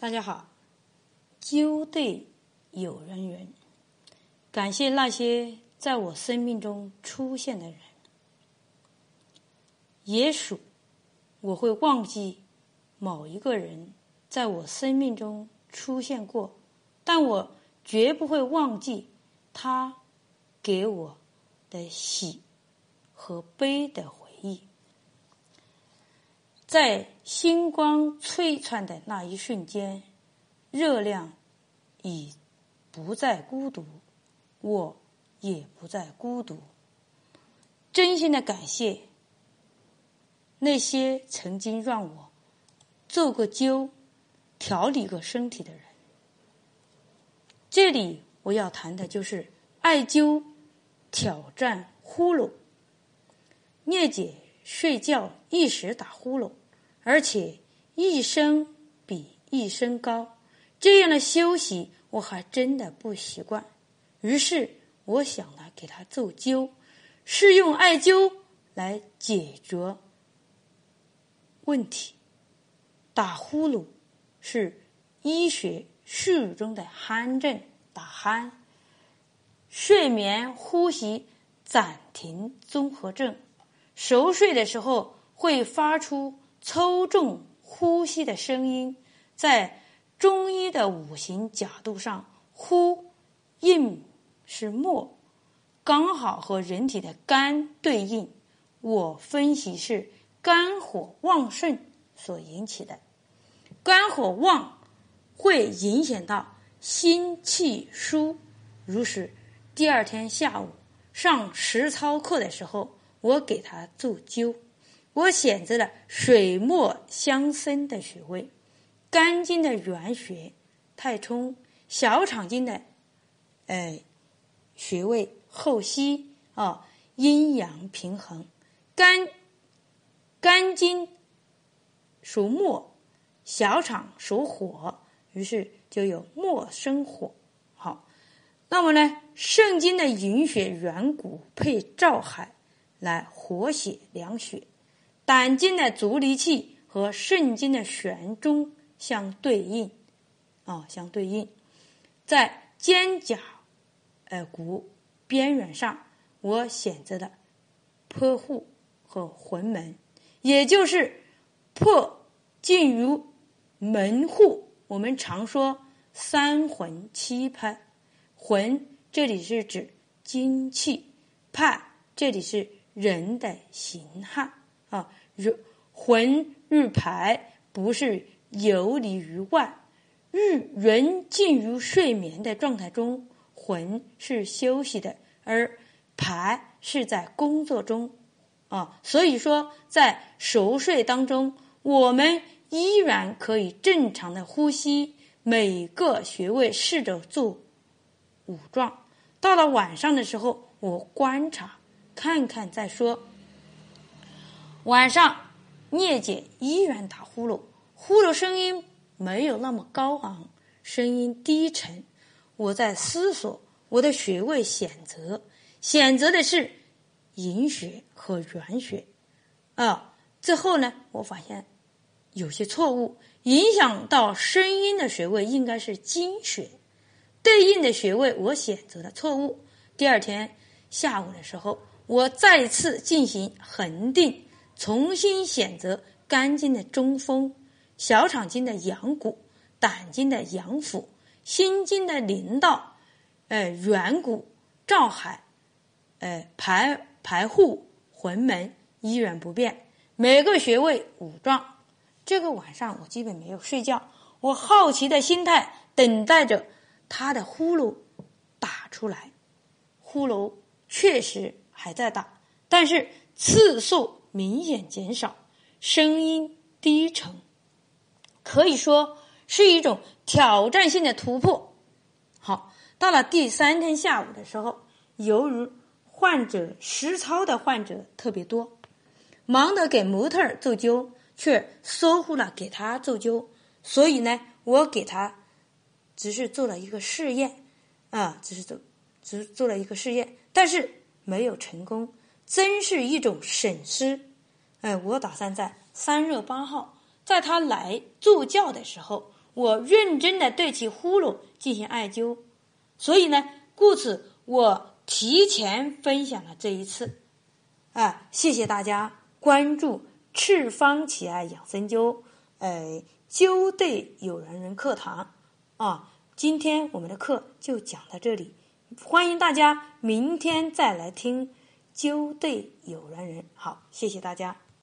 大家好，灸对有缘人，感谢那些在我生命中出现的人。也许我会忘记某一个人在我生命中出现过，但我绝不会忘记他给我的喜和悲的。在星光璀璨的那一瞬间，热量已不再孤独，我也不再孤独。真心的感谢那些曾经让我做过灸、调理过身体的人。这里我要谈的就是艾灸挑战呼噜。聂姐睡觉一时打呼噜。而且一声比一声高，这样的休息我还真的不习惯。于是我想来给他做灸，是用艾灸来解决问题。打呼噜是医学术语中的鼾症，打鼾，睡眠呼吸暂停综合症。熟睡的时候会发出。抽中呼吸的声音，在中医的五行角度上，呼应是末，刚好和人体的肝对应。我分析是肝火旺盛所引起的，肝火旺会影响到心气疏。如是，第二天下午上实操课的时候，我给他做灸。我选择了水墨相生的穴位，肝经的原穴太冲，小肠经的哎穴位后溪啊，阴阳平衡。肝肝经属木，小肠属火，于是就有木生火。好，那么呢，肾经的营血软骨配照海来活血凉血。胆经的足离气和肾经的玄中相对应，啊，相对应，在肩胛呃骨边缘上，我选择的破户和魂门，也就是破进入门户。我们常说三魂七魄，魂这里是指精气，魄这里是人的形骸。啊，如魂日排不是游离于外，日人进入睡眠的状态中，魂是休息的，而排是在工作中。啊，所以说在熟睡当中，我们依然可以正常的呼吸，每个穴位试着做五状。到了晚上的时候，我观察看看再说。晚上，聂姐依然打呼噜，呼噜声音没有那么高昂，声音低沉。我在思索我的穴位选择，选择的是营穴和原穴。啊，最后呢，我发现有些错误，影响到声音的穴位应该是经穴，对应的穴位我选择了错误。第二天下午的时候，我再次进行恒定。重新选择肝经的中风、小肠经的阳谷、胆经的阳府、心经的灵道，呃，软骨、照海，呃，排排户、魂门依然不变，每个穴位五壮。这个晚上我基本没有睡觉，我好奇的心态等待着他的呼噜打出来，呼噜确实还在打，但是次数。明显减少，声音低沉，可以说是一种挑战性的突破。好，到了第三天下午的时候，由于患者实操的患者特别多，忙得给模特做灸，却疏忽了给他做灸，所以呢，我给他只是做了一个试验，啊，只是做，只是做了一个试验，但是没有成功。真是一种损失，哎，我打算在三月八号，在他来助教的时候，我认真的对其呼噜进行艾灸，所以呢，故此我提前分享了这一次。啊，谢谢大家关注赤方奇艾养生灸，呃，灸对有缘人课堂啊。今天我们的课就讲到这里，欢迎大家明天再来听揪对有缘人。好，谢谢大家。